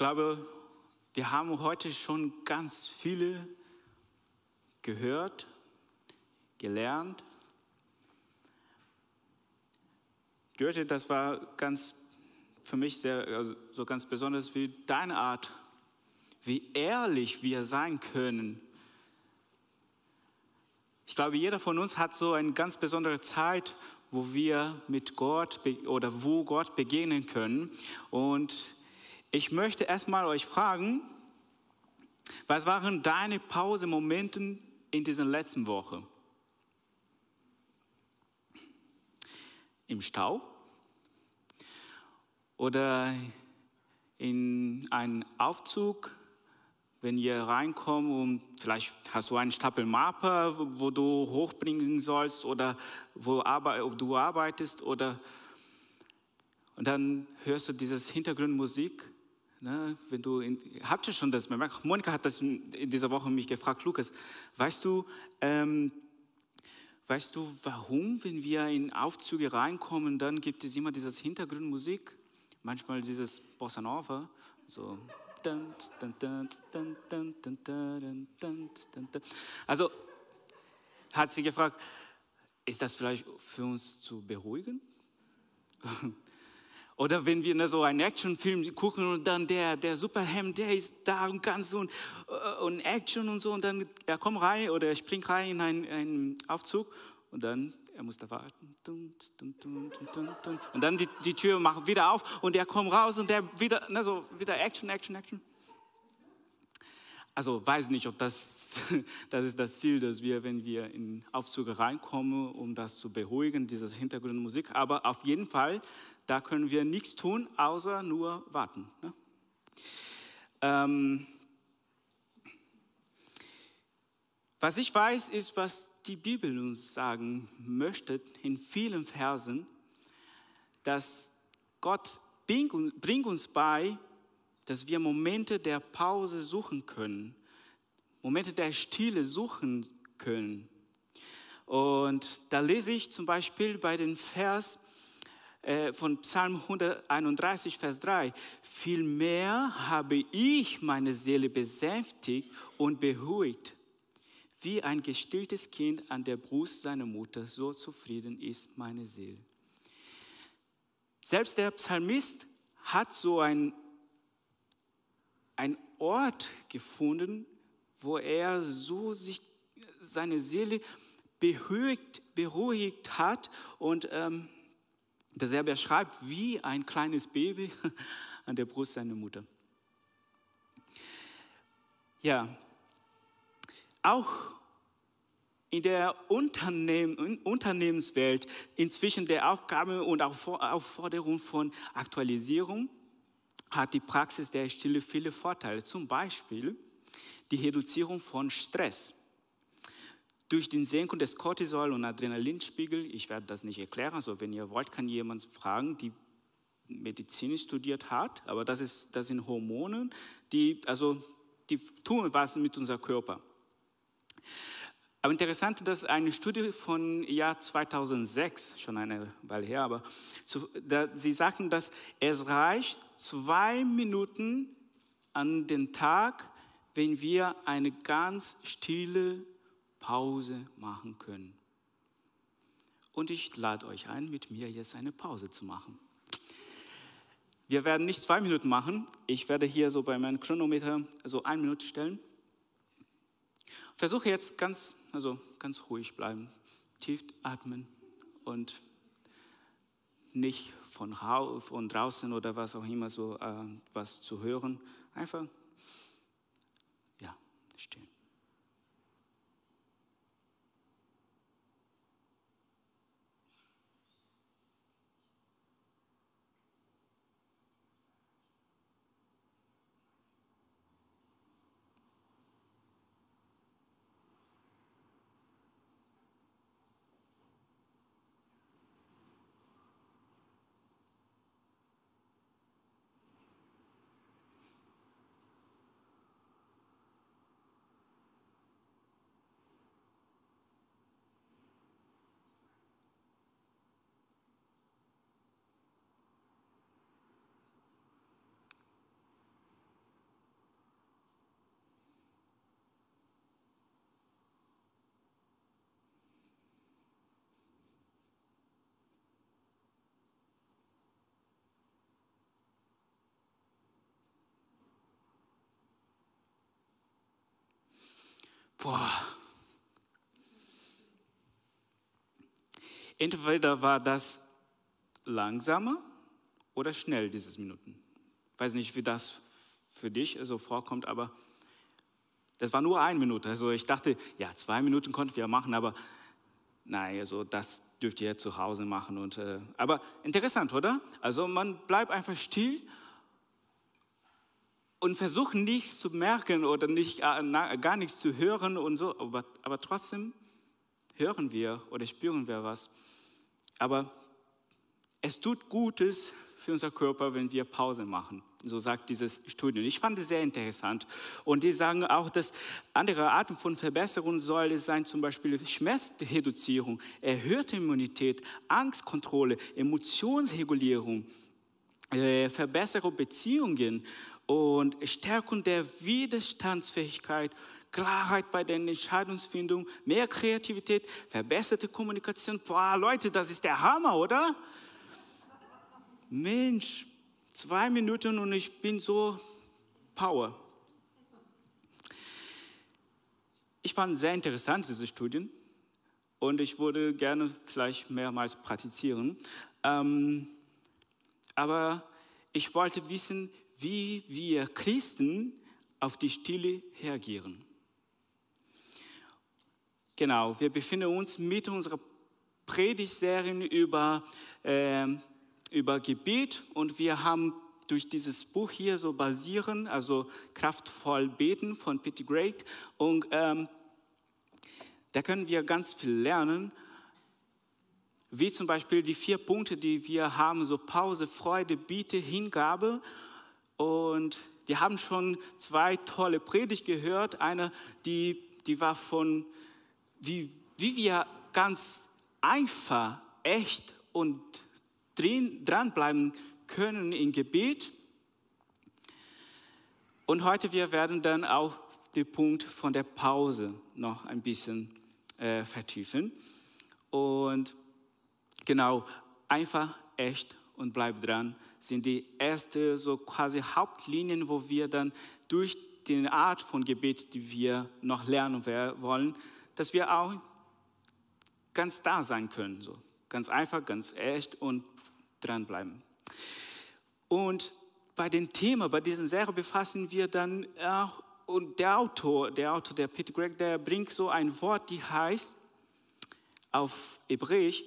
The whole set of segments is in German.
glaube, wir haben heute schon ganz viele gehört, gelernt. Dörte, das war ganz für mich sehr, also so ganz besonders wie deine Art, wie ehrlich wir sein können. Ich glaube, jeder von uns hat so eine ganz besondere Zeit, wo wir mit Gott oder wo Gott begegnen können. Und ich möchte erstmal euch fragen, was waren deine Pausemomente in dieser letzten Woche? Im Stau? Oder in einem Aufzug, wenn ihr reinkommt und vielleicht hast du einen Stapel Mappe, wo du hochbringen sollst oder wo du arbeitest oder und dann hörst du dieses Hintergrundmusik Ne, wenn du in, habt ihr schon das bemerkt? Monika hat das in dieser Woche mich gefragt, Lukas, weißt du, ähm, weißt du, warum, wenn wir in Aufzüge reinkommen, dann gibt es immer dieses Hintergrundmusik, manchmal dieses Bossa Nova, so. Also hat sie gefragt, ist das vielleicht für uns zu beruhigen? Oder wenn wir so einen Actionfilm gucken und dann der, der Superhemd, der ist da und ganz und, äh, und Action und so und dann er kommt rein oder er springt rein in einen, einen Aufzug und dann er muss da warten. Und dann die, die Tür macht wieder auf und er kommt raus und der wieder, ne, so wieder Action, Action, Action. Also weiß nicht, ob das, das ist das Ziel, dass wir, wenn wir in Aufzüge reinkommen, um das zu beruhigen, dieses Hintergrundmusik. Aber auf jeden Fall da können wir nichts tun, außer nur warten. Ne? Ähm, was ich weiß, ist, was die Bibel uns sagen möchte in vielen Versen, dass Gott bringt uns bei, dass wir Momente der Pause suchen können, Momente der Stille suchen können. Und da lese ich zum Beispiel bei den Vers äh, von Psalm 131, Vers 3. Vielmehr habe ich meine Seele besänftigt und beruhigt. Wie ein gestilltes Kind an der Brust seiner Mutter, so zufrieden ist meine Seele. Selbst der Psalmist hat so ein, ein Ort gefunden, wo er so sich seine Seele beruhigt, beruhigt hat und ähm, dass er beschreibt wie ein kleines Baby an der Brust seiner Mutter. Ja, auch in der Unternehmen, Unternehmenswelt inzwischen der Aufgabe und Aufforderung von Aktualisierung hat die Praxis der Stille viele Vorteile. Zum Beispiel die Reduzierung von Stress. Durch den Senkung des Cortisol- und Adrenalinspiegel, ich werde das nicht erklären, also wenn ihr wollt, kann jemand fragen, die Medizin studiert hat, aber das, ist, das sind Hormone, die, also, die tun was mit unserem Körper. Aber interessant, dass eine Studie von Jahr 2006, schon eine Weile her, aber zu, da, sie sagten, dass es reicht zwei Minuten an den Tag, wenn wir eine ganz stille Pause machen können. Und ich lade euch ein, mit mir jetzt eine Pause zu machen. Wir werden nicht zwei Minuten machen. Ich werde hier so bei meinem Chronometer so eine Minute stellen. Versuche jetzt ganz, also ganz ruhig bleiben, tief atmen und nicht von, von draußen oder was auch immer so äh, was zu hören. Einfach, ja, stehen. Boah. Entweder war das langsamer oder schnell, dieses Minuten. Ich weiß nicht, wie das für dich so vorkommt, aber das war nur eine Minute. Also ich dachte, ja, zwei Minuten konnten wir machen, aber nein, also das dürft ihr zu Hause machen. Und, äh, aber interessant, oder? Also man bleibt einfach still und versucht nichts zu merken oder nicht, äh, gar nichts zu hören und so, aber, aber trotzdem hören wir oder spüren wir was. Aber es tut Gutes für unser Körper, wenn wir Pause machen. So sagt dieses Studium. Ich fand es sehr interessant. Und die sagen auch, dass andere Arten von Verbesserung soll es sein, zum Beispiel Schmerzreduzierung, erhöhte Immunität, Angstkontrolle, Emotionsregulierung, äh, Verbesserung Beziehungen und Stärkung der Widerstandsfähigkeit, Klarheit bei der Entscheidungsfindung, mehr Kreativität, verbesserte Kommunikation. Boah, Leute, das ist der Hammer, oder? Mensch, zwei Minuten und ich bin so Power. Ich fand sehr interessant diese Studien und ich würde gerne vielleicht mehrmals praktizieren. Ähm, aber ich wollte wissen, wie wir Christen auf die Stille reagieren. Genau, wir befinden uns mit unserer Predigtserie über äh, über Gebet und wir haben durch dieses Buch hier so basieren, also kraftvoll beten von Peter Greig und ähm, da können wir ganz viel lernen, wie zum Beispiel die vier Punkte, die wir haben, so Pause, Freude, Biete, Hingabe und wir haben schon zwei tolle Predigt gehört, eine, die, die war von, wie, wie wir ganz einfach, echt und drin, dranbleiben können im Gebet. Und heute wir werden dann auch den Punkt von der Pause noch ein bisschen äh, vertiefen. Und genau, einfach, echt und bleib dran sind die ersten so quasi Hauptlinien, wo wir dann durch die Art von Gebet, die wir noch lernen wollen, dass wir auch ganz da sein können. So. Ganz einfach, ganz echt und dranbleiben. Und bei dem Thema, bei diesem Serie befassen wir dann auch, und der Autor, der Autor, der Peter Gregg, der bringt so ein Wort, die heißt auf Hebräisch,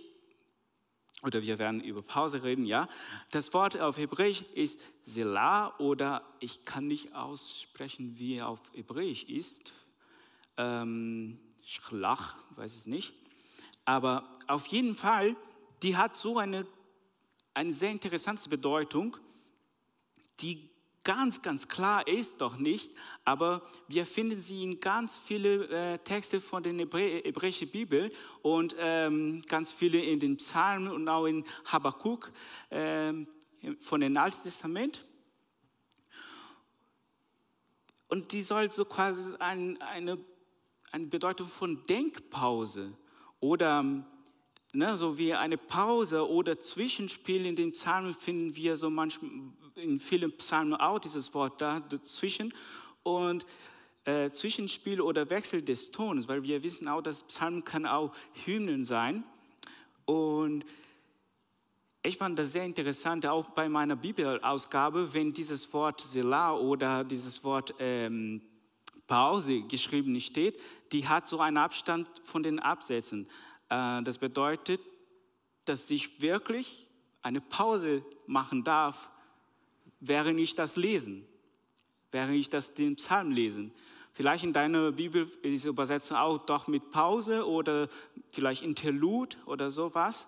oder wir werden über Pause reden, ja. Das Wort auf Hebräisch ist Selah oder ich kann nicht aussprechen, wie er auf Hebräisch ist. Ähm, Schlach, weiß es nicht. Aber auf jeden Fall, die hat so eine eine sehr interessante Bedeutung, die ganz, ganz klar ist doch nicht, aber wir finden sie in ganz vielen äh, Texten von der Hebrä hebräischen Bibel und ähm, ganz viele in den Psalmen und auch in Habakkuk äh, von dem Alten Testament. Und die soll so quasi ein, eine, eine Bedeutung von Denkpause oder ne, so wie eine Pause oder Zwischenspiel in den Psalmen finden wir so manchmal in vielen Psalmen auch dieses Wort da dazwischen und äh, Zwischenspiel oder Wechsel des Tones, weil wir wissen auch, dass Psalmen kann auch Hymnen sein und ich fand das sehr interessant, auch bei meiner Bibelausgabe, wenn dieses Wort Selah oder dieses Wort ähm, Pause geschrieben steht, die hat so einen Abstand von den Absätzen. Äh, das bedeutet, dass ich wirklich eine Pause machen darf, während ich das lesen, während ich das den Psalm lesen. Vielleicht in deiner Bibel ist Übersetzung auch doch mit Pause oder vielleicht Interlude oder sowas.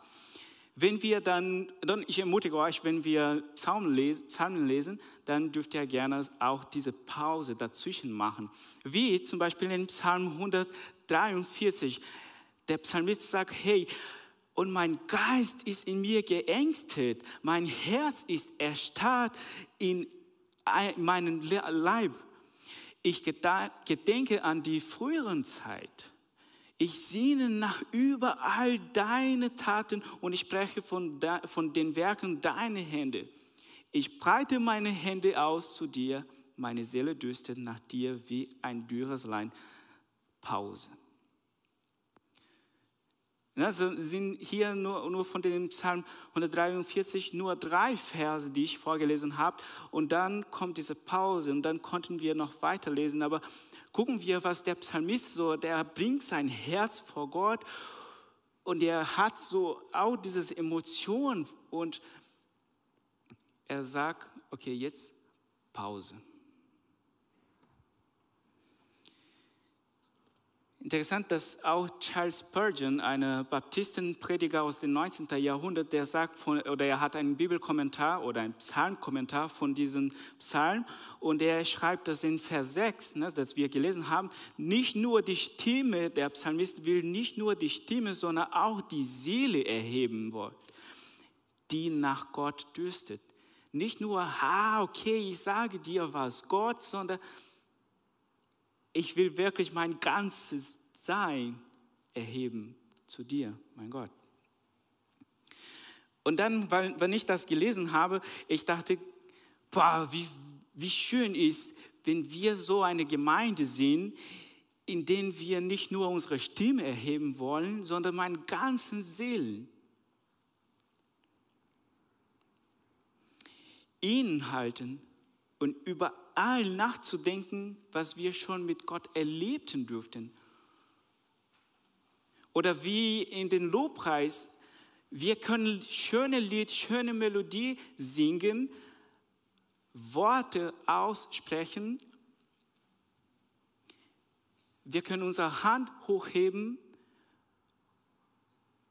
Wenn wir dann, dann ich ermutige euch, wenn wir Psalmen lesen, Psalmen lesen, dann dürft ihr gerne auch diese Pause dazwischen machen. Wie zum Beispiel in Psalm 143. Der Psalmist sagt, hey, und mein Geist ist in mir geängstet, mein Herz ist erstarrt in meinem Leib. Ich gedenke an die früheren Zeit. Ich sehne nach überall deine Taten und ich spreche von, von den Werken deiner Hände. Ich breite meine Hände aus zu dir, meine Seele dürstet nach dir wie ein dürres Lein Pause. Also sind hier nur, nur von dem Psalm 143 nur drei Verse, die ich vorgelesen habe. Und dann kommt diese Pause und dann konnten wir noch weiterlesen. Aber gucken wir, was der Psalmist so, der bringt sein Herz vor Gott und er hat so auch diese Emotion und er sagt, okay, jetzt Pause. Interessant, dass auch Charles Spurgeon, ein Baptistenprediger aus dem 19. Jahrhundert, der sagt von, oder er hat einen Bibelkommentar oder einen Psalmkommentar von diesem Psalm und er schreibt das in Vers 6, ne, das wir gelesen haben, nicht nur die Stimme, der Psalmist will nicht nur die Stimme, sondern auch die Seele erheben wollen, die nach Gott dürstet. Nicht nur, ah, okay, ich sage dir was, Gott, sondern ich will wirklich mein ganzes Sein erheben zu dir, mein Gott. Und dann, weil, wenn ich das gelesen habe, ich dachte, boah, wie, wie schön ist, wenn wir so eine Gemeinde sehen, in der wir nicht nur unsere Stimme erheben wollen, sondern meinen ganzen Seelen. Ihn halten und überall nachzudenken, was wir schon mit Gott erlebten dürften. Oder wie in den Lobpreis, wir können schöne Lied, schöne Melodie singen, Worte aussprechen. Wir können unsere Hand hochheben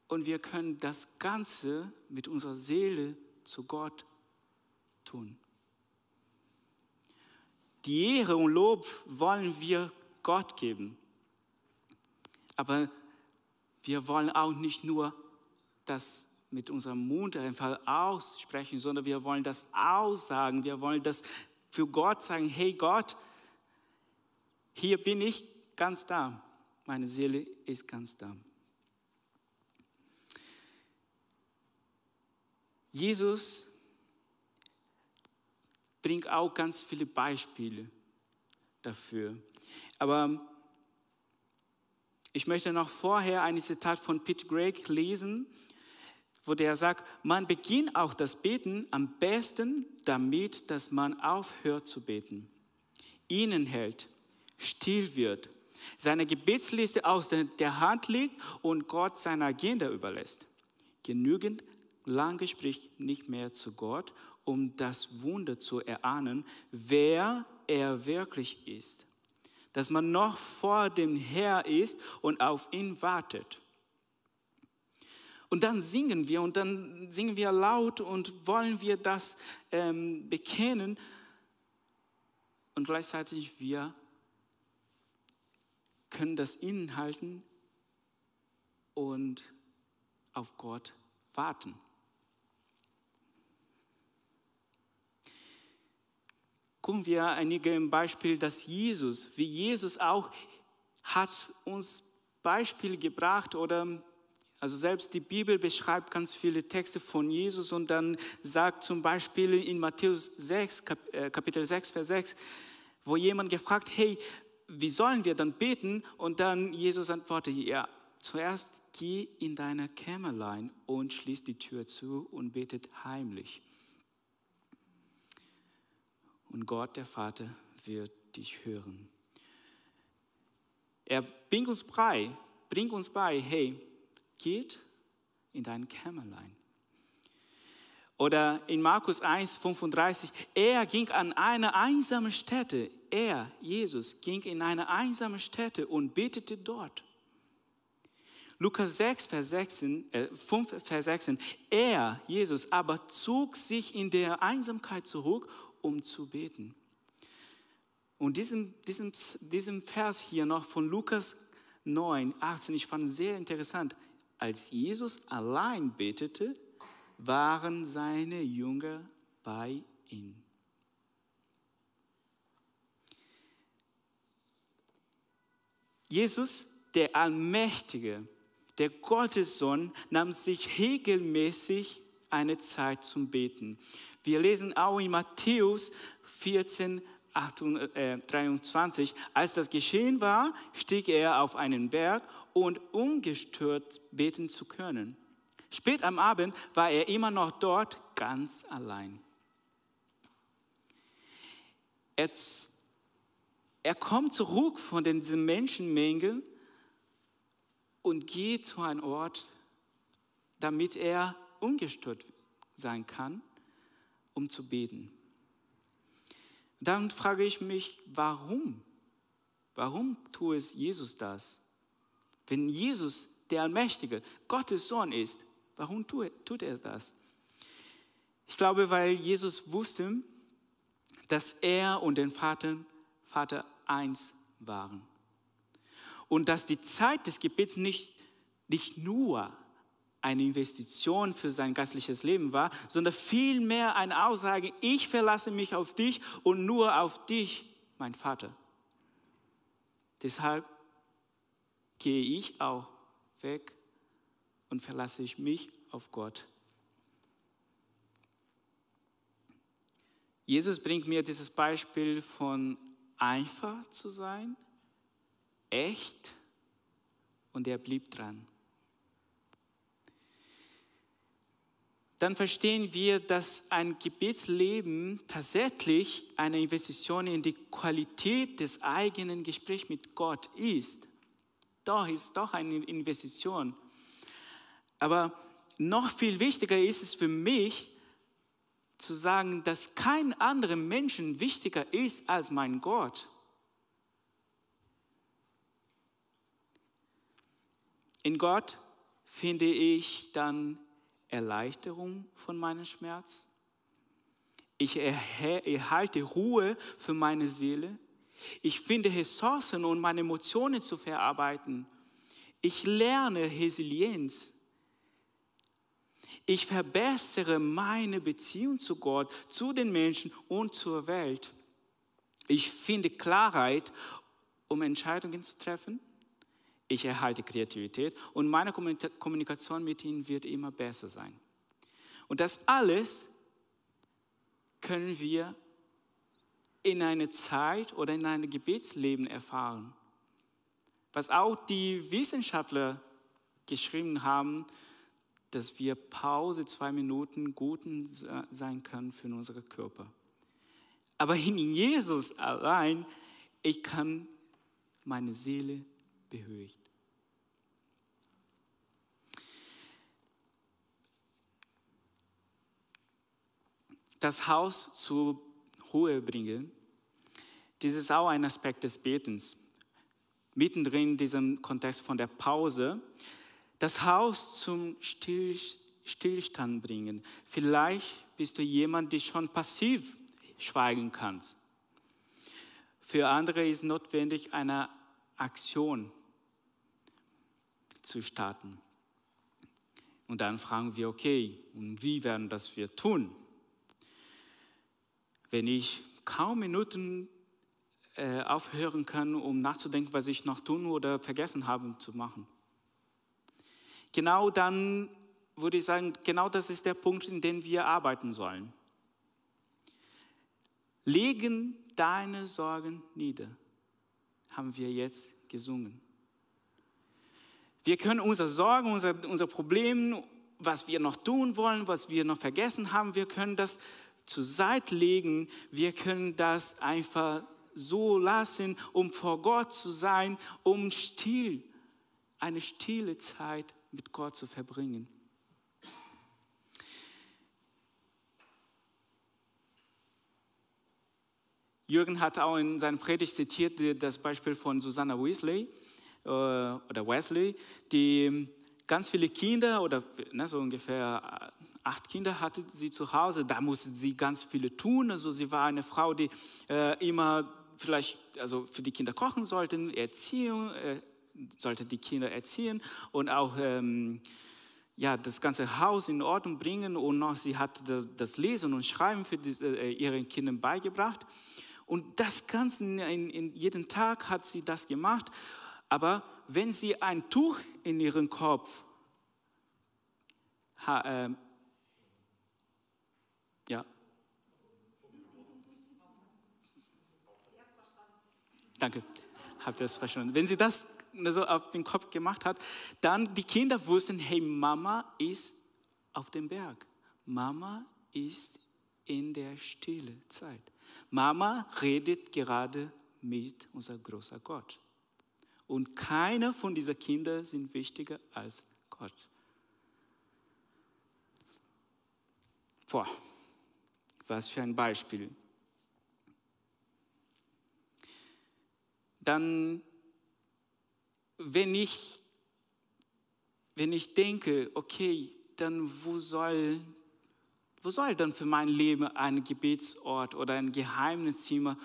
und wir können das Ganze mit unserer Seele zu Gott tun. Die Ehre und Lob wollen wir Gott geben. Aber wir wollen auch nicht nur das mit unserem Mund einfach aussprechen, sondern wir wollen das aussagen. Wir wollen das für Gott sagen, hey Gott, hier bin ich ganz da. Meine Seele ist ganz da. Jesus bringt auch ganz viele Beispiele dafür. Aber ich möchte noch vorher ein Zitat von Pete Gregg lesen, wo der sagt, man beginnt auch das Beten am besten damit, dass man aufhört zu beten, ihnen hält, still wird, seine Gebetsliste aus der Hand legt und Gott seine Agenda überlässt. Genügend lange spricht nicht mehr zu Gott um das Wunder zu erahnen, wer er wirklich ist. Dass man noch vor dem Herr ist und auf ihn wartet. Und dann singen wir und dann singen wir laut und wollen wir das ähm, bekennen. Und gleichzeitig wir können das innehalten und auf Gott warten. Gucken wir einige Beispiele, dass Jesus, wie Jesus auch hat uns Beispiele gebracht oder also selbst die Bibel beschreibt ganz viele Texte von Jesus und dann sagt zum Beispiel in Matthäus 6, äh, Kapitel 6, Vers 6, wo jemand gefragt, hey, wie sollen wir dann beten? Und dann Jesus antwortet, ja, zuerst geh in deine Kämmerlein und schließ die Tür zu und betet heimlich und Gott, der Vater, wird dich hören. Er bringt uns bei, bringt uns bei, hey, geht in dein Kämmerlein. Oder in Markus 1, 35, er ging an eine einsame Stätte, er, Jesus, ging in eine einsame Stätte und betete dort. Lukas 6, Vers 16, äh, 5, Vers 16, er, Jesus, aber zog sich in der Einsamkeit zurück um zu beten. Und diesen, diesen, diesen Vers hier noch von Lukas 9, 18, ich fand sehr interessant. Als Jesus allein betete, waren seine Jünger bei ihm. Jesus, der Allmächtige, der Gottessohn, nahm sich regelmäßig eine Zeit zum Beten. Wir lesen auch in Matthäus 14, 23, als das geschehen war, stieg er auf einen Berg und ungestört beten zu können. Spät am Abend war er immer noch dort ganz allein. Er, er kommt zurück von dieser Menschenmenge und geht zu einem Ort, damit er ungestört sein kann, um zu beten. Dann frage ich mich, warum? Warum tut es Jesus das? Wenn Jesus der Allmächtige, Gottes Sohn ist, warum tut er das? Ich glaube, weil Jesus wusste, dass er und den Vater, Vater eins waren. Und dass die Zeit des Gebets nicht, nicht nur eine Investition für sein geistliches Leben war, sondern vielmehr eine Aussage, ich verlasse mich auf dich und nur auf dich, mein Vater. Deshalb gehe ich auch weg und verlasse ich mich auf Gott. Jesus bringt mir dieses Beispiel von einfach zu sein, echt und er blieb dran. Dann verstehen wir, dass ein Gebetsleben tatsächlich eine Investition in die Qualität des eigenen Gesprächs mit Gott ist. Doch ist doch eine Investition. Aber noch viel wichtiger ist es für mich, zu sagen, dass kein anderer Menschen wichtiger ist als mein Gott. In Gott finde ich dann Erleichterung von meinem Schmerz. Ich erhalte Ruhe für meine Seele. Ich finde Ressourcen, um meine Emotionen zu verarbeiten. Ich lerne Resilienz. Ich verbessere meine Beziehung zu Gott, zu den Menschen und zur Welt. Ich finde Klarheit, um Entscheidungen zu treffen. Ich erhalte Kreativität und meine Kommunikation mit ihnen wird immer besser sein. Und das alles können wir in einer Zeit oder in einem Gebetsleben erfahren. Was auch die Wissenschaftler geschrieben haben, dass wir Pause zwei Minuten guten sein können für unseren Körper. Aber in Jesus allein, ich kann meine Seele beruhigt. Das Haus zur Ruhe bringen, dies ist auch ein Aspekt des Betens. Mittendrin in diesem Kontext von der Pause, das Haus zum Stillstand bringen. Vielleicht bist du jemand, der schon passiv schweigen kann. Für andere ist notwendig eine Aktion zu starten. Und dann fragen wir, okay, und wie werden das wir tun? Wenn ich kaum Minuten äh, aufhören kann, um nachzudenken, was ich noch tun oder vergessen habe zu machen. Genau dann würde ich sagen, genau das ist der Punkt, in dem wir arbeiten sollen. Legen deine Sorgen nieder, haben wir jetzt gesungen. Wir können unsere Sorgen, unser, unser Problem, was wir noch tun wollen, was wir noch vergessen haben, wir können das zur Seite legen. Wir können das einfach so lassen, um vor Gott zu sein, um still, eine stille Zeit mit Gott zu verbringen. Jürgen hat auch in seiner Predigt zitiert das Beispiel von Susanna Wesley äh, oder Wesley, die ganz viele Kinder oder ne, so ungefähr äh, acht Kinder hatte sie zu Hause. Da musste sie ganz viele tun. Also sie war eine Frau, die äh, immer vielleicht also für die Kinder kochen sollte, Erziehung, äh, sollte die Kinder erziehen und auch ähm, ja, das ganze Haus in Ordnung bringen und noch sie hat das Lesen und Schreiben für diese, äh, ihre Kinder beigebracht. Und das Ganze in, in jeden Tag hat sie das gemacht. Aber wenn sie ein Tuch in ihren Kopf ha, äh, ja, Danke, habt ihr das verstanden? Wenn sie das so auf den Kopf gemacht hat, dann die Kinder wussten, hey, Mama ist auf dem Berg. Mama ist in der stille Zeit. Mama redet gerade mit unser großer Gott. Und keiner von diesen Kindern sind wichtiger als Gott. Boah, was für ein Beispiel. Dann, wenn ich, wenn ich denke, okay, dann wo soll, wo soll dann für mein Leben ein Gebetsort oder ein Geheimniszimmer,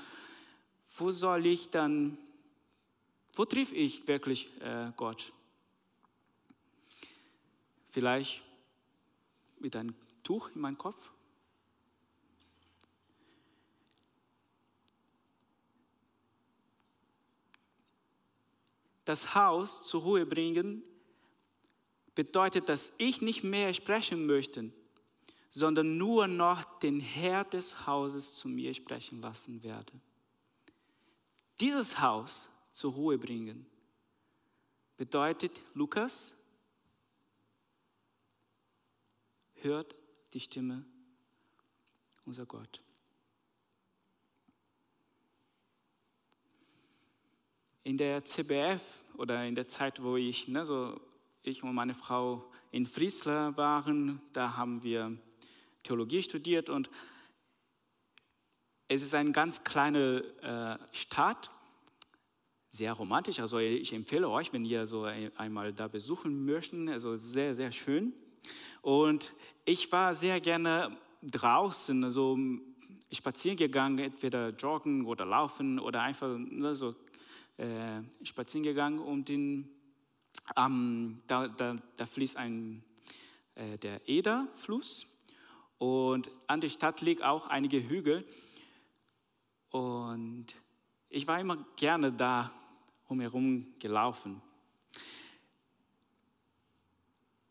wo soll ich dann, wo triff ich wirklich äh, Gott? Vielleicht mit einem Tuch in meinem Kopf? Das Haus zur Ruhe bringen bedeutet, dass ich nicht mehr sprechen möchte, sondern nur noch den Herr des Hauses zu mir sprechen lassen werde. Dieses Haus zur Ruhe bringen bedeutet, Lukas, hört die Stimme unser Gott. In der CBF oder in der Zeit, wo ich, ne, so ich und meine Frau in Friesler waren, da haben wir Theologie studiert und es ist eine ganz kleine äh, Stadt, sehr romantisch. Also ich empfehle euch, wenn ihr so einmal da besuchen möchten, also sehr, sehr schön. Und ich war sehr gerne draußen, also spazieren gegangen, entweder joggen oder laufen oder einfach ne, so äh, spazieren gegangen und in, ähm, da, da, da, fließt ein, äh, der Eder-Fluss und an der Stadt liegen auch einige Hügel und ich war immer gerne da umherum gelaufen.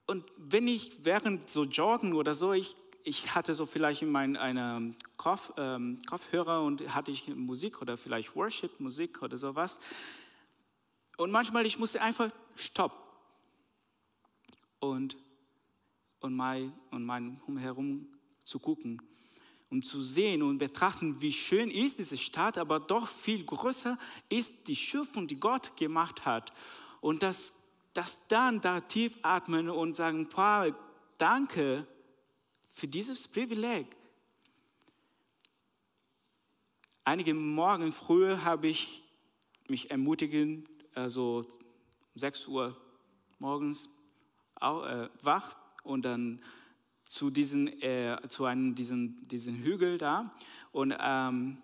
Und wenn ich während so Joggen oder so, ich, ich hatte so vielleicht in meinem Kopf, ähm, Kopfhörer und hatte ich Musik oder vielleicht Worship-Musik oder sowas. Und manchmal ich musste einfach stopp und, und, mein, und mein umherum zu gucken, um zu sehen und betrachten, wie schön ist diese Stadt, aber doch viel größer ist die Schöpfung, die Gott gemacht hat. Und das dass dann da tief atmen und sagen, Paul, danke für dieses Privileg. Einige Morgen früher habe ich mich ermutigen, also 6 Uhr morgens äh, wach und dann zu, diesen, äh, zu einem diesen, diesen Hügel da. Und ähm,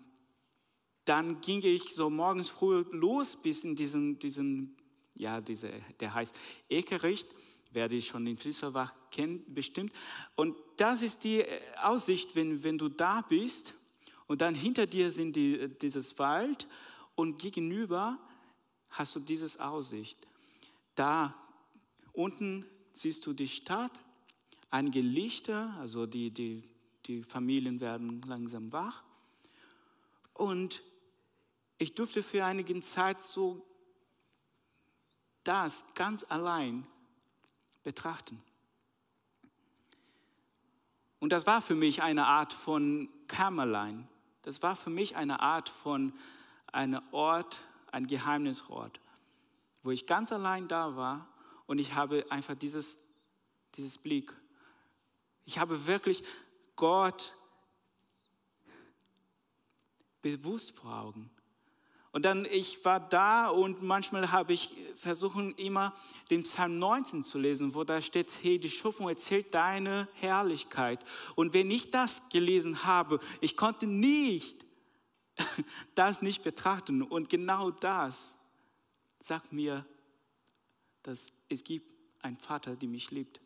dann ging ich so morgens früh los bis in diesen, diesen ja, diese, der heißt Ekericht, werde ich schon in Frieselbach kennen, bestimmt. Und das ist die äh, Aussicht, wenn, wenn du da bist und dann hinter dir sind die, dieses Wald und gegenüber hast du dieses Aussicht. Da unten siehst du die Stadt, einige Lichter, also die, die, die Familien werden langsam wach. Und ich durfte für einige Zeit so das ganz allein betrachten. Und das war für mich eine Art von Kämmerlein. Das war für mich eine Art von einem Ort, ein Geheimnisort, wo ich ganz allein da war und ich habe einfach dieses, dieses Blick. Ich habe wirklich Gott bewusst vor Augen. Und dann, ich war da und manchmal habe ich versucht, immer den Psalm 19 zu lesen, wo da steht, hey, die Schöpfung erzählt deine Herrlichkeit. Und wenn ich das gelesen habe, ich konnte nicht das nicht betrachten. Und genau das sagt mir, dass es gibt einen Vater, der mich liebt.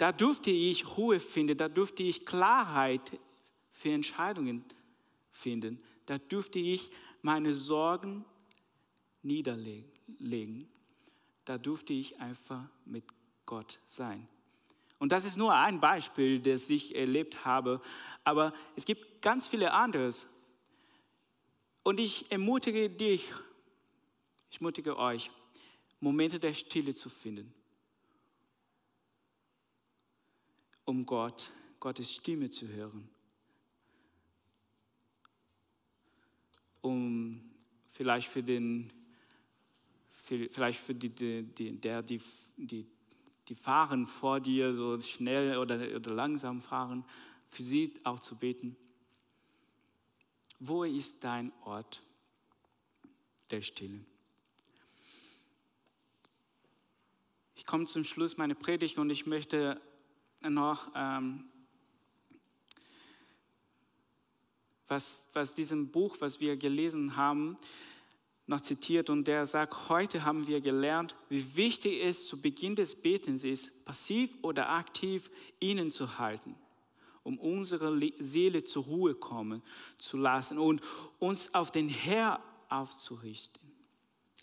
Da durfte ich Ruhe finden, da durfte ich Klarheit für Entscheidungen finden da dürfte ich meine Sorgen niederlegen. Da durfte ich einfach mit Gott sein. Und das ist nur ein Beispiel, das ich erlebt habe. Aber es gibt ganz viele anderes. Und ich ermutige dich, ich ermutige euch, Momente der Stille zu finden, um Gott, Gottes Stimme zu hören, um vielleicht für den, vielleicht für die, die, der, die, die, die fahren vor dir so schnell oder, oder langsam fahren, für sie auch zu beten. Wo ist dein Ort der Stille? Ich komme zum Schluss meiner Predigt und ich möchte noch, ähm, was, was diesem Buch, was wir gelesen haben, noch zitiert und der sagt, heute haben wir gelernt, wie wichtig es zu Beginn des Betens ist, passiv oder aktiv innen zu halten um unsere Seele zur Ruhe kommen zu lassen und uns auf den Herr aufzurichten.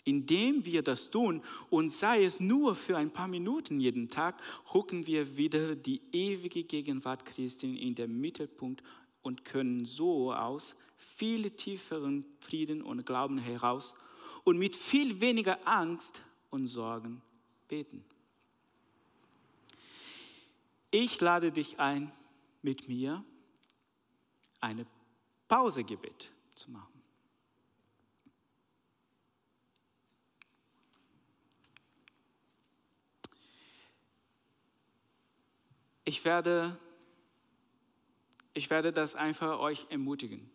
Indem wir das tun, und sei es nur für ein paar Minuten jeden Tag, rücken wir wieder die ewige Gegenwart Christi in den Mittelpunkt und können so aus viel tieferen Frieden und Glauben heraus und mit viel weniger Angst und Sorgen beten. Ich lade dich ein, mit mir eine Pausegebet zu machen. Ich werde, ich werde das einfach euch ermutigen,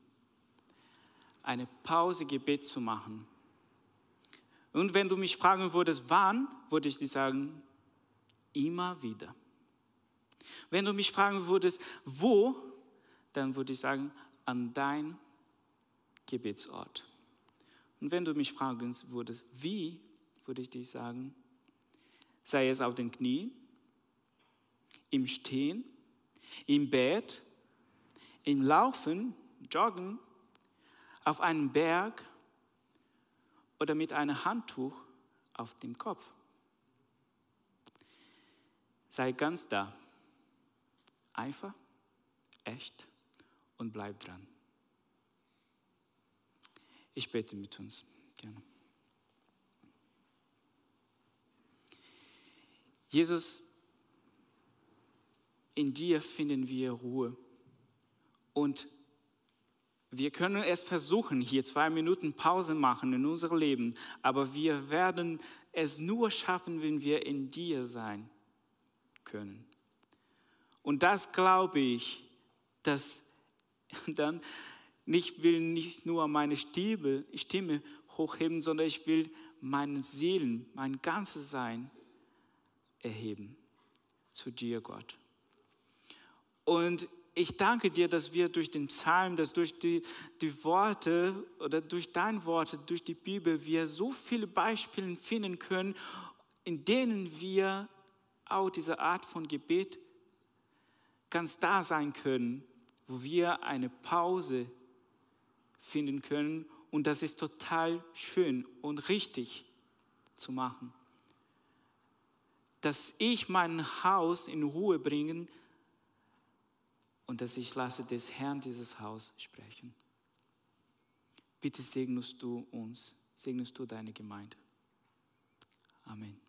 eine Pausegebet zu machen. Und wenn du mich fragen würdest, wann, würde ich dir sagen, immer wieder. Wenn du mich fragen würdest, wo, dann würde ich sagen, an dein Gebetsort. Und wenn du mich fragen würdest, wie, würde ich dich sagen, sei es auf den Knien, im Stehen, im Bett, im Laufen, Joggen, auf einem Berg oder mit einem Handtuch auf dem Kopf. Sei ganz da einfach, echt und bleib dran. Ich bete mit uns gerne. Jesus, in dir finden wir Ruhe. Und wir können es versuchen, hier zwei Minuten Pause machen in unserem Leben, aber wir werden es nur schaffen, wenn wir in dir sein können. Und das glaube ich, dass dann ich will nicht nur meine Stimme, Stimme hochheben, sondern ich will meine Seelen, mein ganzes Sein erheben zu dir, Gott. Und ich danke dir, dass wir durch den Psalm, dass durch die, die Worte oder durch deine Worte, durch die Bibel, wir so viele Beispiele finden können, in denen wir auch diese Art von Gebet ganz da sein können, wo wir eine Pause finden können. Und das ist total schön und richtig zu machen. Dass ich mein Haus in Ruhe bringen und dass ich lasse des Herrn dieses Haus sprechen. Bitte segnest du uns, segnest du deine Gemeinde. Amen.